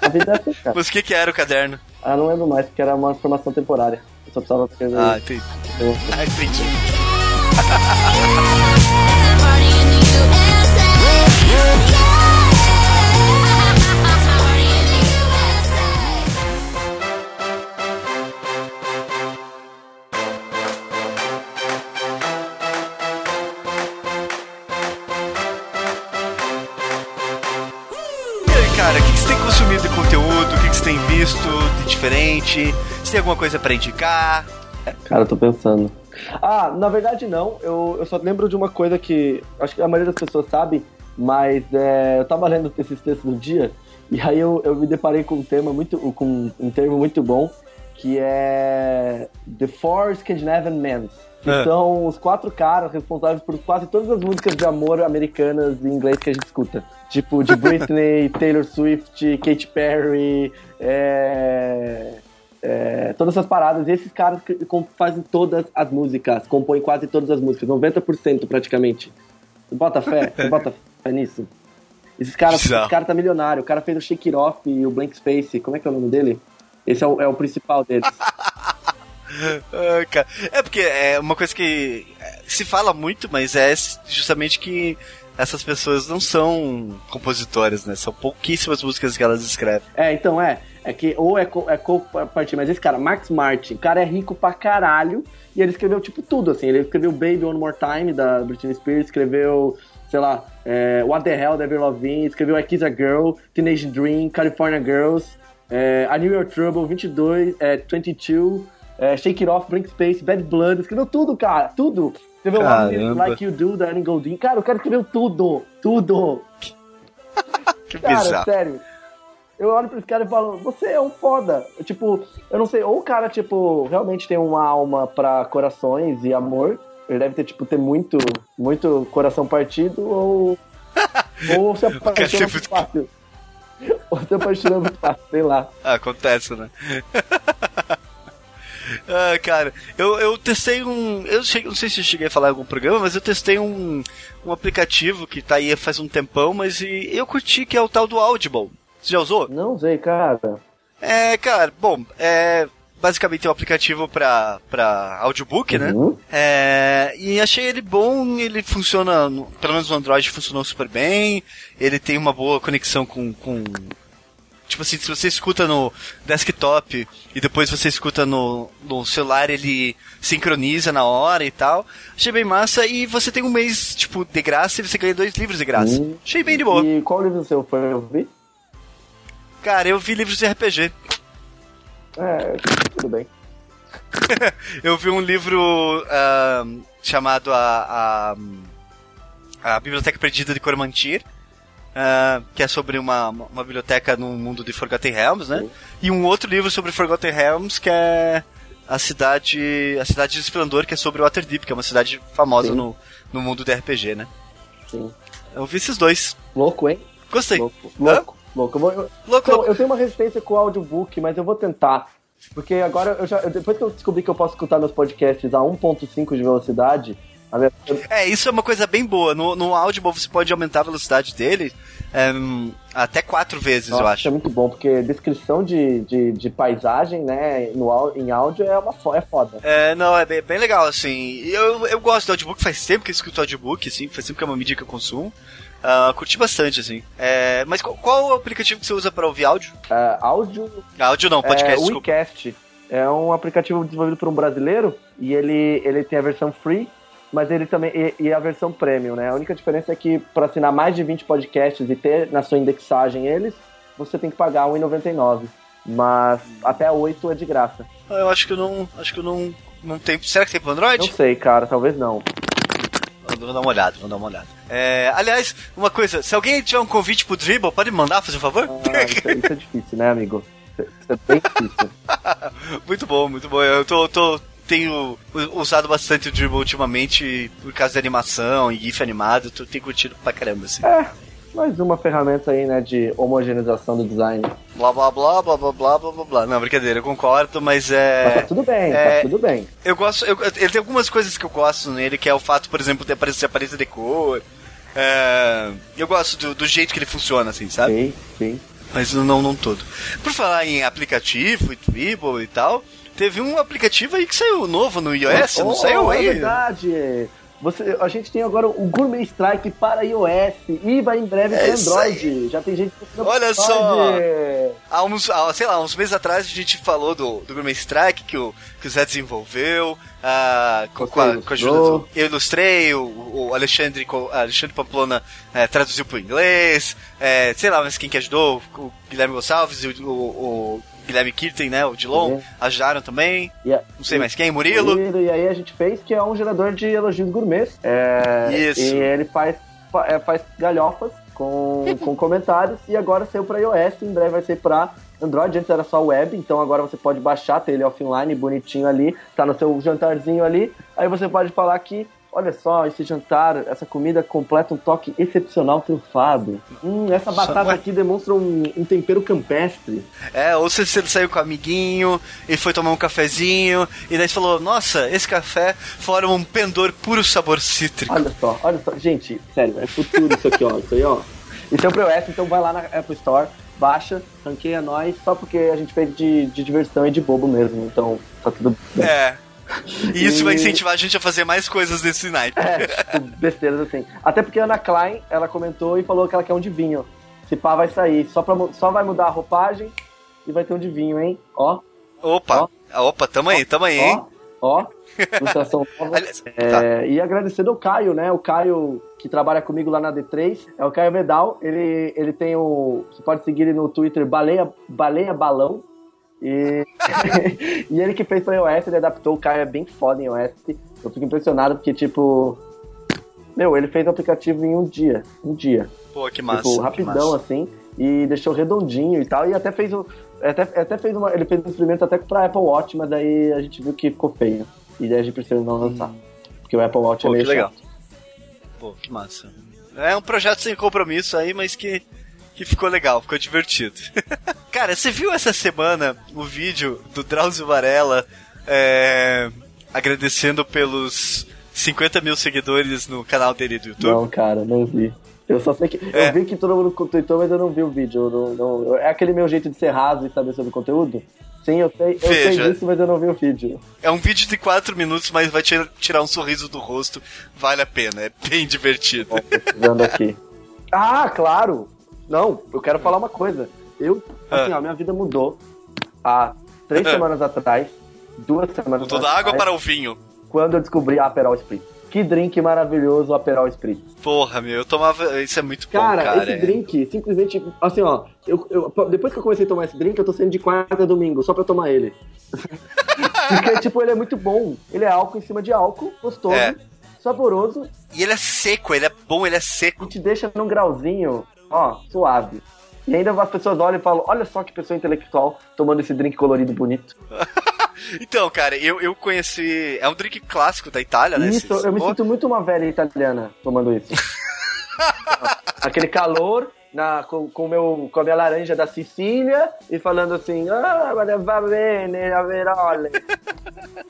A vida é assim, cara. [LAUGHS] Mas o que que era o caderno? Ah, não lembro mais, porque era uma formação temporária. Eu só precisava escrever. Ah, entendi. Eu- Ah, entendi. Tem visto de diferente? Você tem alguma coisa pra indicar? Cara, tô pensando. Ah, na verdade não. Eu, eu só lembro de uma coisa que acho que a maioria das pessoas sabe, mas é, eu tava lendo esses textos do dia e aí eu, eu me deparei com um tema muito, com um termo muito bom que é The Four Scandinavian Men. Que É. são os quatro caras responsáveis por quase todas as músicas de amor americanas em inglês que a gente escuta. Tipo, de [LAUGHS] Britney, Taylor Swift, Katy Perry, é... É, todas essas paradas, e esses caras fazem todas as músicas, compõem quase todas as músicas, 90% praticamente. Você bota fé? [LAUGHS] Você bota fé nisso? Esses caras, esse cara tá milionário, o cara fez o Shake It Off e o Blank Space, como é que é o nome dele? Esse é o, é o principal deles. [LAUGHS] Ah, É porque é uma coisa que é, se fala muito, mas é justamente que essas pessoas não são compositoras, né? São pouquíssimas músicas que elas escrevem. É, então é. É que ou é, co- é co-partir, mas esse cara, Max Martin, o cara é rico pra caralho e ele escreveu tipo tudo, assim. Ele escreveu Baby One More Time da Britney Spears, escreveu, sei lá, é, What the Hell da Avril Lavigne, escreveu I Kiss a Girl, Teenage Dream, California Girls, é, I Knew Your Trouble, 22, é, 22, é, Shake It Off, Blink Space, Bad Blood, escreveu tudo, cara, tudo. Escreveu Caramba. Like You Do da Ellen Goldin. Cara, o cara escreveu tudo, tudo. [LAUGHS] Que Cara, bizarro. sério. Eu olho pra esse cara e falo, você é um foda. Tipo, eu não sei, ou o cara, tipo, realmente tem uma alma pra corações e amor. Ele deve ter, tipo, ter muito, muito coração partido, ou. [LAUGHS] ou se muito muito- fácil. Ou se apaixona muito fácil, sei lá. Ah, acontece, né? [LAUGHS] ah, cara, eu, eu testei um. Eu cheguei- não sei se eu cheguei a falar em algum programa, mas eu testei um, um aplicativo que tá aí faz um tempão, mas e eu curti que é o tal do Audible. Você já usou? Não sei, cara. É, cara, bom, é. Basicamente é um aplicativo pra, pra audiobook, né? Uhum. É, e achei ele bom, ele funciona, pelo menos no Android funcionou super bem, ele tem uma boa conexão com, com tipo assim, se você escuta no desktop e depois você escuta no, no celular, ele sincroniza na hora e tal. Achei bem massa e você tem um mês, tipo, de graça e você ganha dois livros de graça. Hum. Achei bem de boa. E qual livro seu foi? Eu vi? Cara, eu vi livros de RPG. É, tudo bem. [LAUGHS] Eu vi um livro ah, chamado a, a, a Biblioteca Perdida de Cormantir, ah, que é sobre uma, uma biblioteca no mundo de Forgotten Realms, né? E um outro livro sobre Forgotten Realms, que é a cidade a cidade de Esplendor, que é sobre Waterdeep, que é uma cidade famosa Sim. no, no mundo de RPG, né? Sim. Eu vi esses dois. Louco, hein? Gostei. Louco. Louco. Louco. Eu vou- eu- Louco, Então, louco. eu tenho uma resistência com o audiobook, mas eu vou tentar. Porque agora, eu já, depois que eu descobri que eu posso escutar meus podcasts a 1.5 de velocidade, É, isso é uma coisa bem boa. No, no Audible você pode aumentar a velocidade dele é, até quatro vezes, Nossa, eu Isso acho. é muito bom, porque descrição de, de, de paisagem, né, no, em áudio é, uma, é foda. É, não, é bem, bem legal, assim. Eu, eu gosto do audiobook, faz tempo que eu escuto audiobook, assim, faz tempo que é uma mídia que eu consumo. Ah, curti bastante, assim. É, mas qual, qual o aplicativo que você usa para ouvir áudio? É, áudio Áudio não, é podcast, desculpa. WeCast. É um aplicativo desenvolvido por um brasileiro e ele, ele tem a versão free, mas ele também e, e a versão premium, né? A única diferença é que para assinar mais de 20 podcasts e ter na sua indexagem eles, você tem que pagar R$ 1,99. Mas até 8 é de graça. Ah, Eu acho que eu não. Acho que eu não. Não tem. Será que tem pro Não Android? sei, cara, talvez não. Vou dar uma olhada, vou dar uma olhada. É, aliás, uma coisa, se alguém tiver um convite pro Dribble, pode me mandar, fazer um favor? Ah, isso, é- isso é difícil, né, amigo? Isso é- isso é bem difícil. [LAUGHS] muito bom, muito bom. Eu tô, tô- tenho usado bastante o Dribble ultimamente por causa de animação e GIF animado, eu tenho curtido pra caramba, assim. É, mais uma ferramenta aí, né, de homogeneização do design. Blá, blá, blá, blá, blá, blá, blá, blá, Não, brincadeira, eu concordo, mas é... Mas tá tudo bem, tá é... tá tudo bem. Eu gosto, eu, ele tem algumas coisas que eu gosto nele, que é o fato, por exemplo, de aparecer aparência de cor... É... eu gosto do, do, jeito que ele funciona, assim, sabe? Sim, sim. Mas não, não todo. Por falar em aplicativo e Dribble e tal, teve um aplicativo aí que saiu novo no iOS, não Oh, saiu É aí? verdade. Você, a gente tem agora o Gourmet Strike para iOS e vai em breve para É Android. Já tem gente que Olha só! Há uns, há, sei lá, uns meses atrás a gente falou do, do Gourmet Strike que o, que o Zé desenvolveu, ah, com, com a, com a ajuda do. Eu ilustrei, o, o Alexandre, Alexandre Pamplona eh, traduziu pro inglês, eh, sei lá, mas quem que ajudou? O Guilherme Gonçalves e o, o- o Guilherme Kirten, né? O Dilon, Uhum. ajudaram também. E, a- Não sei mais quem, Murilo. Murilo, E aí a gente fez que é um gerador de elogios gourmets. É, Isso. E ele faz, fa- é, faz galhofas com, [LAUGHS] com comentários e agora saiu para iOS, em breve vai ser para Android, antes era só web, então agora você pode baixar, ter ele offline, bonitinho ali, tá no seu jantarzinho ali, aí você pode falar que, olha só, esse jantar, essa comida completa um toque excepcional trufado. Hum, essa batata ué. aqui demonstra um, um tempero campestre. É, ou se você saiu com o amiguinho e foi tomar um cafezinho, e daí você falou, nossa, esse café forma um pendor puro sabor cítrico. Olha só, olha só. Gente, sério, é futuro isso aqui, ó. Isso aí, ó. Isso é o então vai lá na Apple Store, baixa, ranqueia nós, só porque a gente fez de, de diversão e de bobo mesmo. Então, tá tudo bem. É. E isso E- vai incentivar a gente a fazer mais coisas desse naipe. É, [LAUGHS] tipo, besteiras assim. Até porque a Ana Klein, ela comentou e falou que ela quer um de vinho. Se pá, vai sair. Só, pra, só vai mudar a roupagem e vai ter um de vinho, hein? Ó, Opa, opa, tamo aí, tamo aí, hein? ó, ó. [LAUGHS] Ilustração nova. É, tá. E agradecendo ao Caio, né? O Caio que trabalha comigo lá na D3, é o Caio Medal. Ele, ele tem o. Você pode seguir ele no Twitter, Baleia, Baleia Balão. E, [LAUGHS] e ele que fez pra iOS, ele adaptou. O Caio é bem foda em iOS. Eu fico impressionado porque, tipo. Meu, ele fez o aplicativo em um dia. Um dia. Pô, que massa. tipo, que rapidão, massa. assim. E deixou redondinho e tal. E até fez o. Até, até fez uma. Ele fez um experimento até pra Apple Watch, mas daí a gente viu que ficou feio. E daí a gente preferiu não lançar. Porque o Apple Watch Hum. Pô, é que meio legal. chato. Pô, que massa. É um projeto sem compromisso aí, mas que, que ficou legal, ficou divertido. [LAUGHS] Cara, você viu essa semana o vídeo do Drauzio Varela é, agradecendo pelos 50 mil seguidores no canal dele do YouTube? Não, cara, não vi. Eu só sei que. É. Eu vi que todo mundo tweetou, mas eu não vi o vídeo. Não, não- é aquele meu jeito de ser raso e saber sobre o conteúdo? Sim, eu sei, eu sei Veja. disso, mas eu não vi o vídeo. É um vídeo de 4 minutos, mas vai tirar um sorriso do rosto. Vale a pena, é bem [LAUGHS] divertido. Pesquisando aqui. [LAUGHS] Ah, claro! Não, eu quero falar uma coisa. Eu, assim, Ah. ó, minha vida mudou há três Ah. semanas atrás, duas semanas Mudou da atrás, água para o vinho. quando eu descobri a Aperol Spritz. Que drink maravilhoso o Aperol Spritz. Porra, meu, eu tomava. Isso é muito bom, Cara, cara. esse é. drink, simplesmente, assim, ó, eu, eu- depois que eu comecei a tomar esse drink, eu tô saindo de quarta a domingo, só pra tomar ele. [LAUGHS] Porque, tipo, ele é muito bom. Ele é álcool em cima de álcool, gostoso, É. saboroso, E ele é seco, ele é bom, ele é seco. e te deixa num grauzinho, ó, suave. E ainda as pessoas olham e falam, olha só que pessoa intelectual tomando esse drink colorido bonito. [LAUGHS] Então, cara, eu, eu conheci. É um drink clássico da Itália, né? Isso, esse- eu me Pô, sinto muito uma velha italiana tomando isso. [LAUGHS] Aquele calor na, com, com, meu, com a minha laranja da Sicília e falando assim, ah, va bene, Averole.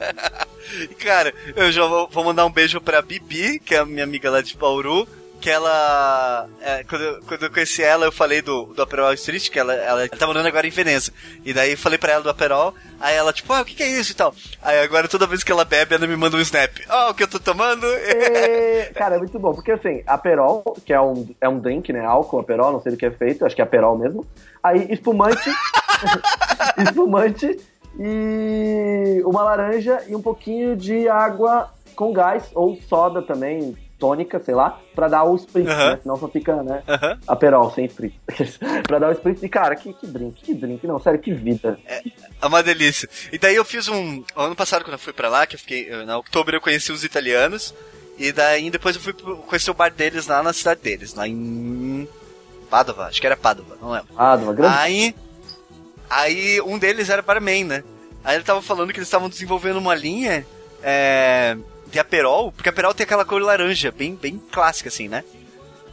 [LAUGHS] Cara, eu já vou, vou mandar um beijo pra Bibi, que é a minha amiga lá de Bauru. Que ela. é, quando, quando eu conheci ela, eu falei do, do Aperol Street, que ela, ela, ela tá morando agora em Veneza. E daí falei pra ela do Aperol, aí ela, tipo, ah, o que, que é isso e tal. Aí agora toda vez que ela bebe, ela me manda um snap. Ó, o que eu tô tomando? É, cara, é muito bom, porque assim, Aperol, que é um, é um drink, né? Álcool, Aperol, não sei do que é feito, acho que é Aperol mesmo. Aí, espumante, [LAUGHS] espumante e uma laranja e um pouquinho de água com gás, ou soda também, tônica, sei lá, pra dar o spritz, Aham. né? Senão só fica, né? Aham. Aperol, sem spritz. [LAUGHS] pra dar o spritz. E, cara, que, que drink, que drink. Não, sério, que vida. É uma delícia. E daí eu fiz um. Ano passado, quando eu fui pra lá, que eu fiquei. eu- Na outubro eu conheci os italianos. E daí depois eu fui conhecer o bar deles lá na cidade deles, lá em. Padova, acho que era Padova, não lembro. Uma grande... Aí. Aí um deles era barman, né? Aí ele tava falando que eles estavam desenvolvendo uma linha é, de Aperol, porque Aperol tem aquela cor laranja, bem, bem clássica, assim, né?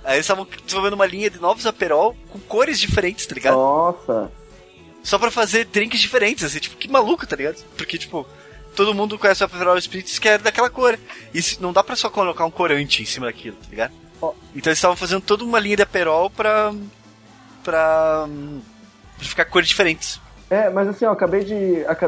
Aí eles estavam desenvolvendo uma linha de novos Aperol com cores diferentes, tá ligado? Nossa. Só pra fazer drinks diferentes, assim, tipo, que maluco, tá ligado? Porque, tipo, todo mundo conhece o Aperol Spritz que é daquela cor. E se- não dá pra só colocar um corante em cima daquilo, tá ligado? Ó. Então eles estavam fazendo toda uma linha de Aperol pra. pra. pra ficar cores diferentes. É, mas assim, ó, acabei de.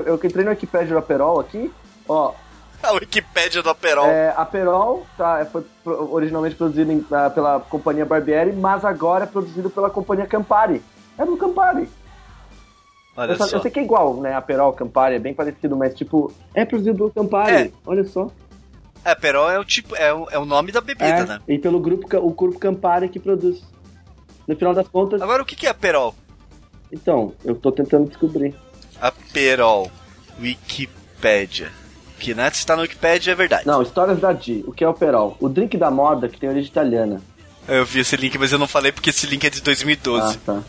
Eu entrei no Wikipedia do Aperol aqui, ó. [LAUGHS] A Wikipédia do Aperol. É, Aperol tá, foi originalmente produzido em- ah, pela companhia Barbieri, mas agora é produzido pela companhia Campari. É do Campari. Olha Eu, só- eu sei que é igual, né? Aperol, Campari, é bem parecido, mas tipo, é produzido pelo Campari. É. Olha só. É, Aperol é o tipo. É o, é o nome da bebida, É, né? E pelo grupo, o grupo Campari que produz. No final das contas, Agora o que que é Aperol? então, eu tô tentando descobrir. Aperol. Wikipédia. Que né, se tá no Wikipédia é verdade. Não, histórias da Di. O que é o Aperol? O drink da moda que tem origem italiana. Eu vi esse link, mas eu não falei porque esse link é de 2012. Ah, tá.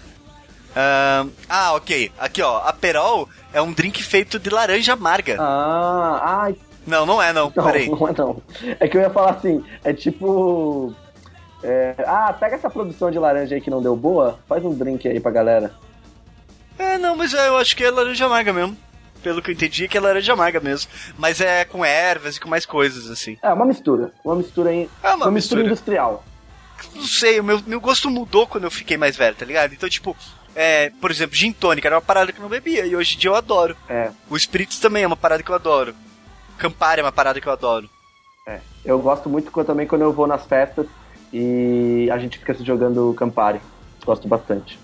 Ahn, ah, ok. Aqui, ó. Aperol é um drink feito de laranja amarga. Ah, ai, Não, não é, não. Não, Peraí. não é não. É que eu ia falar assim, é tipo. é, ah, pega essa produção de laranja aí que não deu boa, faz um drink aí pra galera. É, não, mas eu acho que é laranja amarga mesmo. Pelo que eu entendi, é que é laranja amarga mesmo. Mas é com ervas e com mais coisas, assim. É, uma mistura. Uma mistura aí. É uma mistura. mistura. industrial. Não sei, o meu, meu gosto mudou quando eu fiquei mais velho, tá ligado? Então, tipo, é, por exemplo, gin tônica era uma parada que eu não bebia e hoje em dia eu adoro. É, O Spirits também é uma parada que eu adoro. Campari é uma parada que eu adoro. é. Eu gosto muito também quando eu vou nas festas e a gente fica se jogando Campari. Gosto bastante.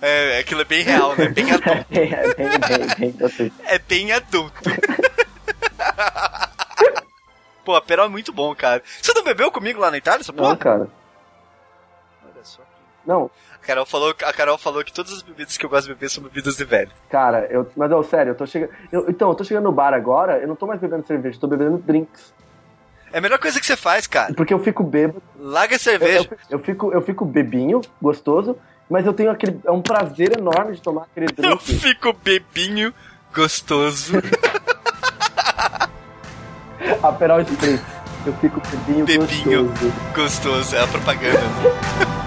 É, aquilo é bem real, né? Bem adulto. [LAUGHS] É bem, bem, bem, gratuito. É bem adulto. [LAUGHS] Pô, a Perol é muito bom, cara. Você não bebeu comigo lá na Itália, essa Não, porra? cara. Olha só. Não, A Carol, falou, a Carol falou que todas as bebidas que eu gosto de beber são bebidas de velho. cara, eu. Mas, ó, sério, eu tô chegando. eu- então, eu tô chegando no bar agora, eu não tô mais bebendo cerveja, eu tô bebendo drinks. É a melhor coisa que você faz, cara. Porque eu fico bêbado. Larga a Eu, cerveja. eu- eu fico, eu fico bebinho, gostoso, mas eu tenho aquele. É um prazer enorme de tomar aquele Eu, drink. fico bebinho, gostoso, [LAUGHS] Aperol Spritz. Eu fico bebinho, Bebinho. gostoso. gostoso. É a propaganda. né? [LAUGHS]